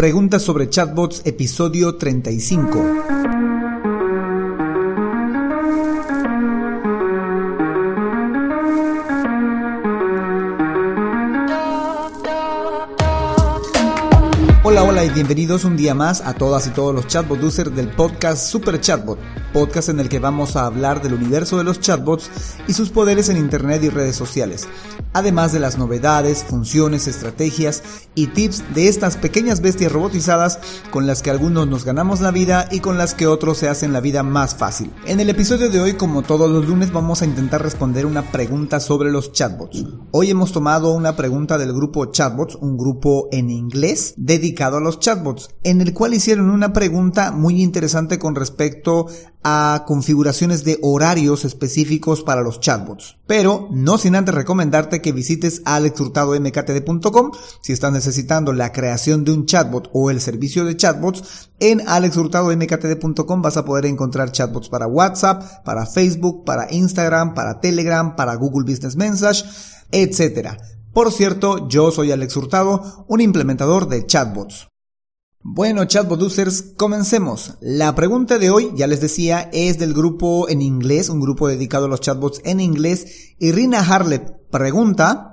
Preguntas sobre chatbots, episodio 35. Hola, hola y bienvenidos un día más a todas y todos los chatbot users del podcast Super Chatbot, podcast en el que vamos a hablar del universo de los chatbots y sus poderes en internet y redes sociales, además de las novedades, funciones, estrategias y tips de estas pequeñas bestias robotizadas con las que algunos nos ganamos la vida y con las que otros se hacen la vida más fácil. En el episodio de hoy, como todos los lunes, vamos a intentar responder una pregunta sobre los chatbots. Hoy hemos tomado una pregunta del grupo Chatbots, un grupo en inglés dedicado a los chatbots, en el cual hicieron una pregunta muy interesante con respecto a configuraciones de horarios específicos para los chatbots. Pero no sin antes recomendarte que visites alexhurtadomktd.com si estás necesitando la creación de un chatbot o el servicio de chatbots. En alexhurtadomktd.com vas a poder encontrar chatbots para WhatsApp, para Facebook, para Instagram, para Telegram, para Google Business Message, etcétera. Por cierto, yo soy Alex Hurtado, un implementador de chatbots. Bueno, chatbot users, comencemos. La pregunta de hoy, ya les decía, es del grupo en inglés, un grupo dedicado a los chatbots en inglés. Y Rina Harlep pregunta,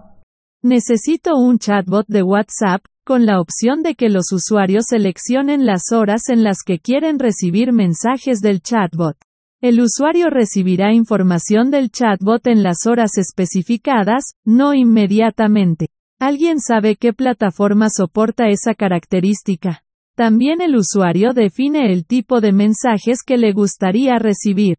Necesito un chatbot de WhatsApp, con la opción de que los usuarios seleccionen las horas en las que quieren recibir mensajes del chatbot. El usuario recibirá información del chatbot en las horas especificadas, no inmediatamente. ¿Alguien sabe qué plataforma soporta esa característica? También el usuario define el tipo de mensajes que le gustaría recibir.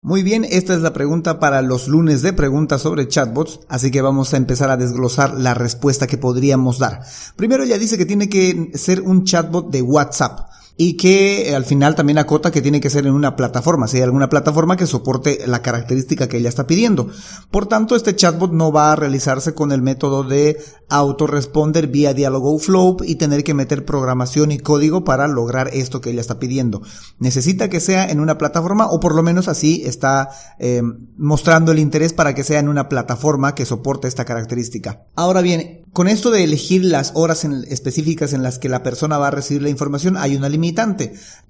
Muy bien, esta es la pregunta para los lunes de preguntas sobre chatbots, así que vamos a empezar a desglosar la respuesta que podríamos dar. Primero ella dice que tiene que ser un chatbot de WhatsApp y que eh, al final también acota que tiene que ser en una plataforma, si hay alguna plataforma que soporte la característica que ella está pidiendo. Por tanto, este chatbot no va a realizarse con el método de autoresponder vía Dialogo Flow y tener que meter programación y código para lograr esto que ella está pidiendo. Necesita que sea en una plataforma o por lo menos así está eh, mostrando el interés para que sea en una plataforma que soporte esta característica. Ahora bien, con esto de elegir las horas específicas en las que la persona va a recibir la información hay una limitación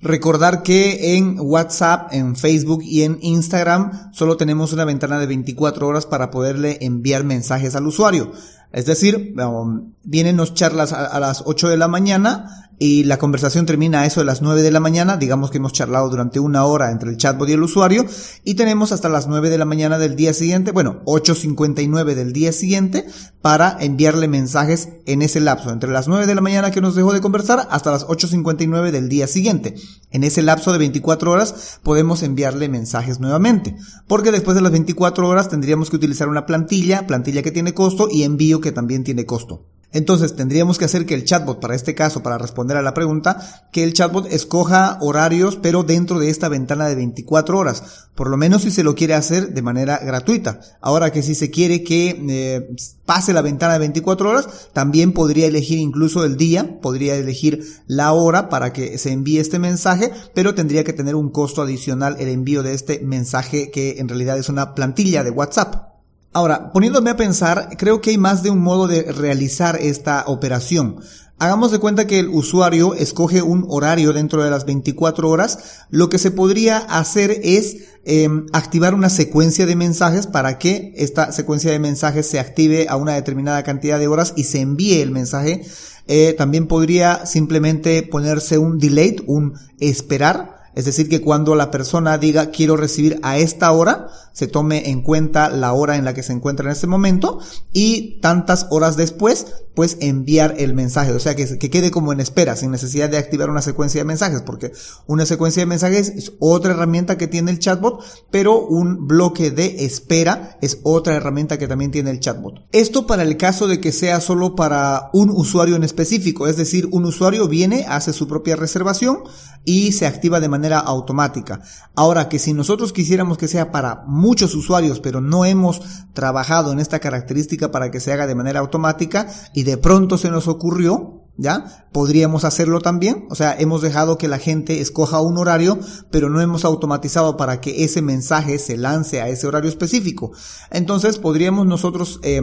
Recordar que en WhatsApp, en Facebook y en Instagram solo tenemos una ventana de 24 horas para poderle enviar mensajes al usuario. Es decir, um, vienen nos charlas a, las 8 de la mañana y la conversación termina a eso de las 9 de la mañana, digamos que hemos charlado durante una hora entre el chatbot y el usuario, y tenemos hasta las 9 de la mañana del día siguiente, bueno, 8.59 del día siguiente, para enviarle mensajes en ese lapso, entre las 9 de la mañana que nos dejó de conversar hasta las 8.59 del día siguiente. En ese lapso de 24 horas podemos enviarle mensajes nuevamente, porque después de las 24 horas tendríamos que utilizar una plantilla, plantilla que tiene costo y envío que también tiene costo. Entonces tendríamos que hacer que el chatbot, para este caso, para responder a la pregunta, que el chatbot escoja horarios, pero dentro de esta ventana de 24 horas, por lo menos si se lo quiere hacer de manera gratuita. Ahora que si se quiere que eh, pase la ventana de 24 horas, también podría elegir incluso el día, podría elegir la hora para que se envíe este mensaje, pero tendría que tener un costo adicional el envío de este mensaje que en realidad es una plantilla de WhatsApp. Ahora, poniéndome a pensar, creo que hay más de un modo de realizar esta operación. Hagamos de cuenta que el usuario escoge un horario dentro de las 24 horas. Lo que se podría hacer es em, activar una secuencia de mensajes para que esta secuencia de mensajes se active a una determinada cantidad de horas y se envíe el mensaje. Eh, también podría simplemente ponerse un delay, un esperar es decir, que cuando la persona diga quiero recibir a esta hora, se tome en cuenta la hora en la que se encuentra en este momento y tantas horas después, pues enviar el mensaje. O sea, que, que quede como en espera, sin necesidad de activar una secuencia de mensajes, porque una secuencia de mensajes es otra herramienta que tiene el chatbot, pero un bloque de espera es otra herramienta que también tiene el chatbot. Esto para el caso de que sea solo para un usuario en específico, es decir, un usuario viene, hace su propia reservación y se activa de manera automática. Ahora que si nosotros quisiéramos que sea para muchos usuarios, pero no hemos trabajado en esta característica para que se haga de manera automática y de pronto se nos ocurrió, ¿ya? Podríamos hacerlo también, o sea, hemos dejado que la gente escoja un horario, pero no hemos automatizado para que ese mensaje se lance a ese horario específico. Entonces podríamos nosotros eh,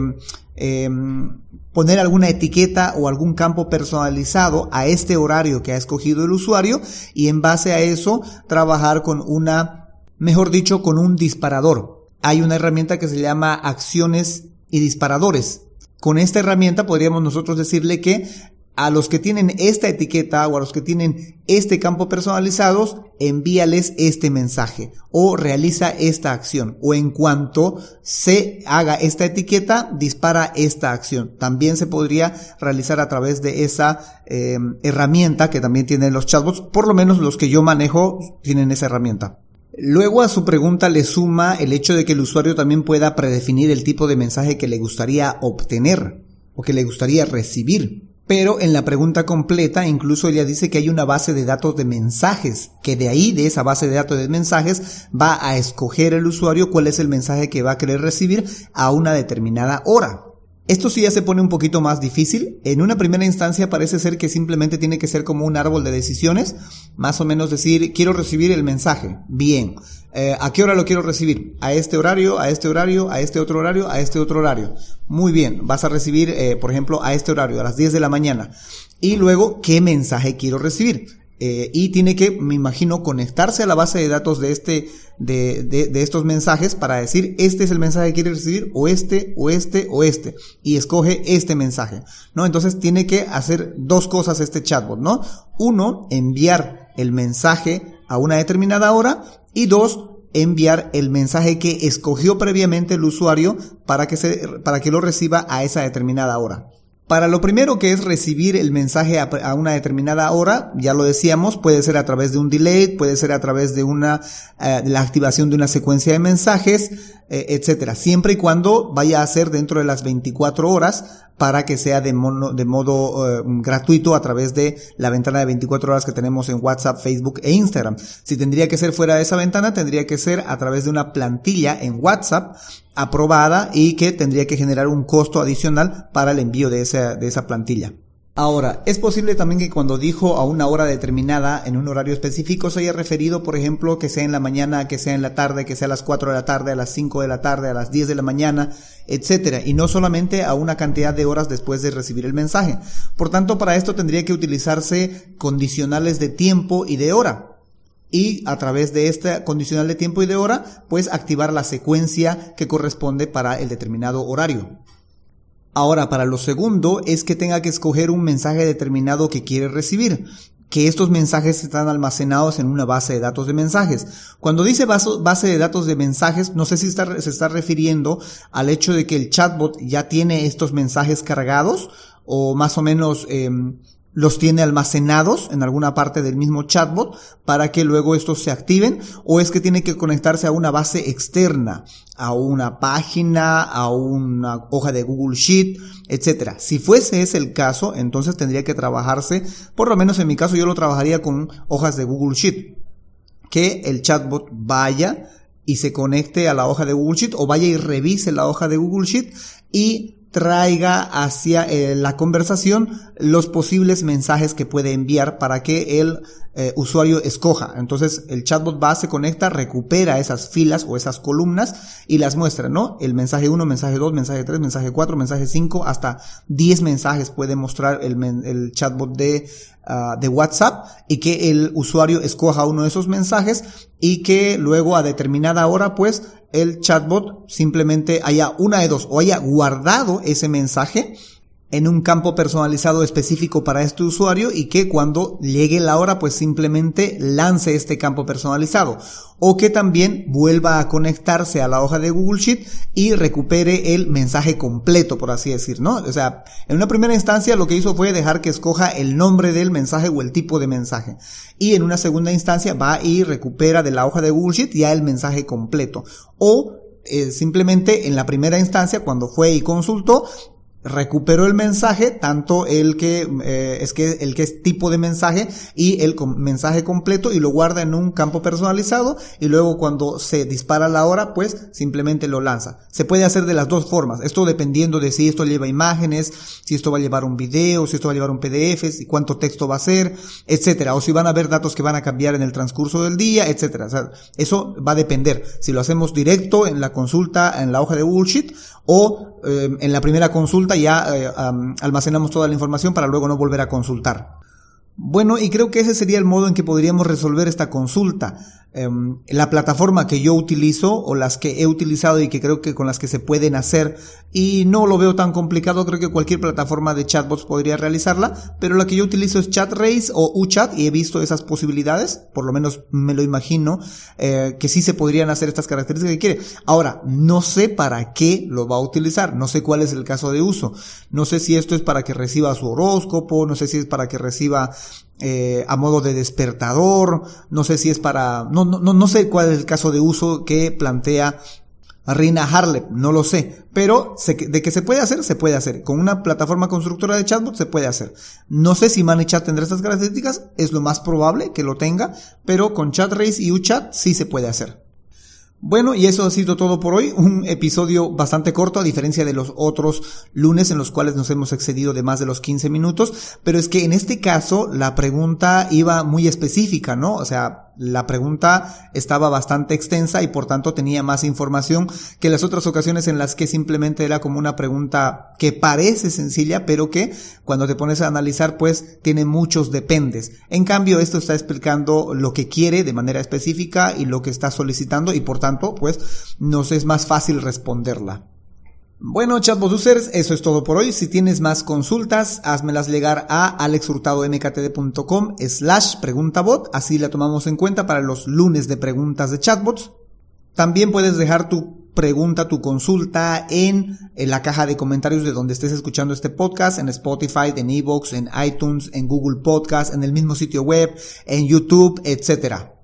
poner alguna etiqueta o algún campo personalizado a este horario que ha escogido el usuario y en base a eso trabajar con una, mejor dicho, con un disparador. Hay una herramienta que se llama acciones y disparadores. Con esta herramienta podríamos nosotros decirle que a los que tienen esta etiqueta o a los que tienen este campo personalizados, envíales este mensaje o realiza esta acción o en cuanto se haga esta etiqueta, dispara esta acción. También se podría realizar a través de esa em, herramienta que también tienen los chatbots, por lo menos los que yo manejo tienen esa herramienta. Luego a su pregunta le suma el hecho de que el usuario también pueda predefinir el tipo de mensaje que le gustaría obtener o que le gustaría recibir. Pero en la pregunta completa incluso ella dice que hay una base de datos de mensajes, que de ahí, de esa base de datos de mensajes, va a escoger el usuario cuál es el mensaje que va a querer recibir a una determinada hora. Esto sí ya se pone un poquito más difícil. En una primera instancia parece ser que simplemente tiene que ser como un árbol de decisiones, más o menos decir, quiero recibir el mensaje. Bien. Eh, ¿A qué hora lo quiero recibir? A este horario, a este horario, a este otro horario, a este otro horario. Muy bien. Vas a recibir, eh, por ejemplo, a este horario, a las 10 de la mañana. Y luego, ¿qué mensaje quiero recibir? Eh, y tiene que, me imagino, conectarse a la base de datos de este, de, de, de, estos mensajes para decir este es el mensaje que quiere recibir o este, o este, o este. Y escoge este mensaje, ¿no? Entonces tiene que hacer dos cosas este chatbot, ¿no? Uno, enviar el mensaje a una determinada hora y dos, enviar el mensaje que escogió previamente el usuario para que se, para que lo reciba a esa determinada hora. Para lo primero que es recibir el mensaje a, una determinada hora, ya lo decíamos, puede ser a través de un delay, puede ser a través de una, eh, la activación de una secuencia de mensajes, eh, etcétera. Siempre y cuando vaya a ser dentro de las 24 horas para que sea de, modo eh, gratuito a través de la ventana de 24 horas que tenemos en WhatsApp, Facebook e Instagram. Si tendría que ser fuera de esa ventana, tendría que ser a través de una plantilla en WhatsApp aprobada y que tendría que generar un costo adicional para el envío de esa, de esa plantilla. Ahora, es posible también que cuando dijo a una hora determinada, en un horario específico, se haya referido, por ejemplo, que sea en la mañana, que sea en la tarde, que sea a las 4 de la tarde, a las 5 de la tarde, a las 10 de la mañana, etcétera, y no solamente a una cantidad de horas después de recibir el mensaje. Por tanto, para esto tendría que utilizarse condicionales de tiempo y de hora. Y a través de este condicional de tiempo y de hora, pues activar la secuencia que corresponde para el determinado horario. Ahora, para lo segundo es que tenga que escoger un mensaje determinado que quiere recibir que estos mensajes están almacenados en una base de datos de mensajes. Cuando dice base de datos de mensajes, no sé si se está refiriendo al hecho de que el chatbot ya tiene estos mensajes cargados o más o menos em, los tiene almacenados en alguna parte del mismo chatbot para que luego estos se activen o es que tiene que conectarse a una base externa, a una página, a una hoja de Google Sheet, etcétera. Si fuese ese el caso, entonces tendría que trabajarse, por lo menos en mi caso yo lo trabajaría con hojas de Google Sheet, que el chatbot vaya y se conecte a la hoja de Google Sheet o vaya y revise la hoja de Google Sheet y traiga hacia eh, la conversación los posibles mensajes que puede enviar para que el eh, usuario escoja. Entonces el chatbot va, se conecta, recupera esas filas o esas columnas y las muestra, ¿no? El mensaje 1, mensaje 2, mensaje 3, mensaje 4, mensaje 5, hasta 10 mensajes puede mostrar el, chatbot uh, de WhatsApp y que el usuario escoja uno de esos mensajes y que luego a determinada hora pues el chatbot simplemente haya una de dos o haya guardado ese mensaje en un campo personalizado específico para este usuario y que cuando llegue la hora pues simplemente lance este campo personalizado. O que también vuelva a conectarse a la hoja de Google Sheet y recupere el mensaje completo por así decir, ¿no? O sea, en una primera instancia lo que hizo fue dejar que escoja el nombre del mensaje o el tipo de mensaje. Y en una segunda instancia va y recupera de la hoja de Google Sheet ya el mensaje completo. O eh, simplemente en la primera instancia, cuando fue y consultó, recuperó el mensaje, tanto el que eh, es que el que es tipo de mensaje y el mensaje completo y lo guarda en un campo personalizado y luego cuando se dispara la hora, pues simplemente lo lanza. Se puede hacer de las dos formas, esto dependiendo de si esto lleva imágenes, si esto va a llevar un video, si esto va a llevar un PDF, y cuánto texto va a ser, etcétera, o si van a haber datos que van a cambiar en el transcurso del día, etcétera. O sea, eso va a depender si lo hacemos directo en la consulta en la hoja de Sheet o eh, en la primera consulta ya eh, almacenamos toda la información para luego no volver a consultar. Bueno, y creo que ese sería el modo en que podríamos resolver esta consulta. Em, la plataforma que yo utilizo o las que he utilizado y que creo que con las que se pueden hacer y no lo veo tan complicado, creo que cualquier plataforma de chatbots podría realizarla, pero la que yo utilizo es ChatRace o UChat y he visto esas posibilidades, por lo menos me lo imagino, eh, que sí se podrían hacer estas características que quiere. Ahora, no sé para qué lo va a utilizar, no sé cuál es el caso de uso, no sé si esto es para que reciba su horóscopo, no sé si es para que reciba eh, a modo de despertador, no sé si es para, no, no, no sé cuál es el caso de uso que plantea Rina Harlep, no lo sé, pero de que se puede hacer, se puede hacer. Con una plataforma constructora de chatbot se puede hacer. No sé si ManyChat tendrá estas características, es lo más probable que lo tenga, pero con ChatRace y UChat sí se puede hacer. Bueno, y eso ha sido todo por hoy. Un episodio bastante corto, a diferencia de los otros lunes en los cuales nos hemos excedido de más de los 15 minutos. Pero es que en este caso la pregunta iba muy específica, ¿no? O sea, la pregunta estaba bastante extensa y por tanto tenía más información que las otras ocasiones en las que simplemente era como una pregunta que parece sencilla, pero que cuando te pones a analizar pues tiene muchos dependes. En cambio, esto está explicando lo que quiere de manera específica y lo que está solicitando y por tanto pues nos es más fácil responderla. Bueno, chatbot users, eso es todo por hoy. Si tienes más consultas, házmelas llegar a alexhurtadomktd.com slash preguntabot, así la tomamos en cuenta para los lunes de preguntas de chatbots. También puedes dejar tu pregunta, tu consulta en, en, la caja de comentarios de donde estés escuchando este podcast, en Spotify, en Evox, en iTunes, en Google Podcast, en el mismo sitio web, en YouTube, etcétera.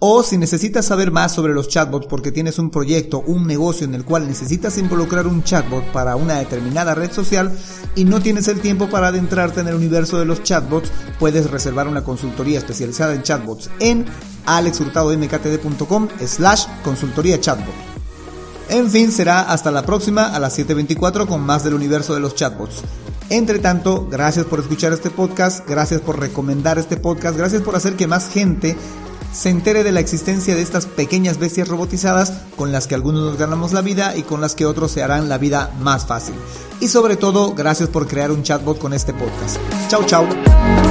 O si necesitas saber más sobre los chatbots porque tienes un proyecto, un negocio en el cual necesitas involucrar un chatbot para una determinada red social y no tienes el tiempo para adentrarte en el universo de los chatbots, puedes reservar una consultoría especializada en chatbots en alexhurtadomktd.com slash consultoría chatbot. En fin, será hasta la próxima a las 7.24 con más del universo de los chatbots. Entre tanto, gracias por escuchar este podcast, gracias por recomendar este podcast, gracias por hacer que más gente se entere de la existencia de estas pequeñas bestias robotizadas con las que algunos nos ganamos la vida y con las que otros se harán la vida más fácil. Y sobre todo, gracias por crear un chatbot con este podcast. Chao, chao.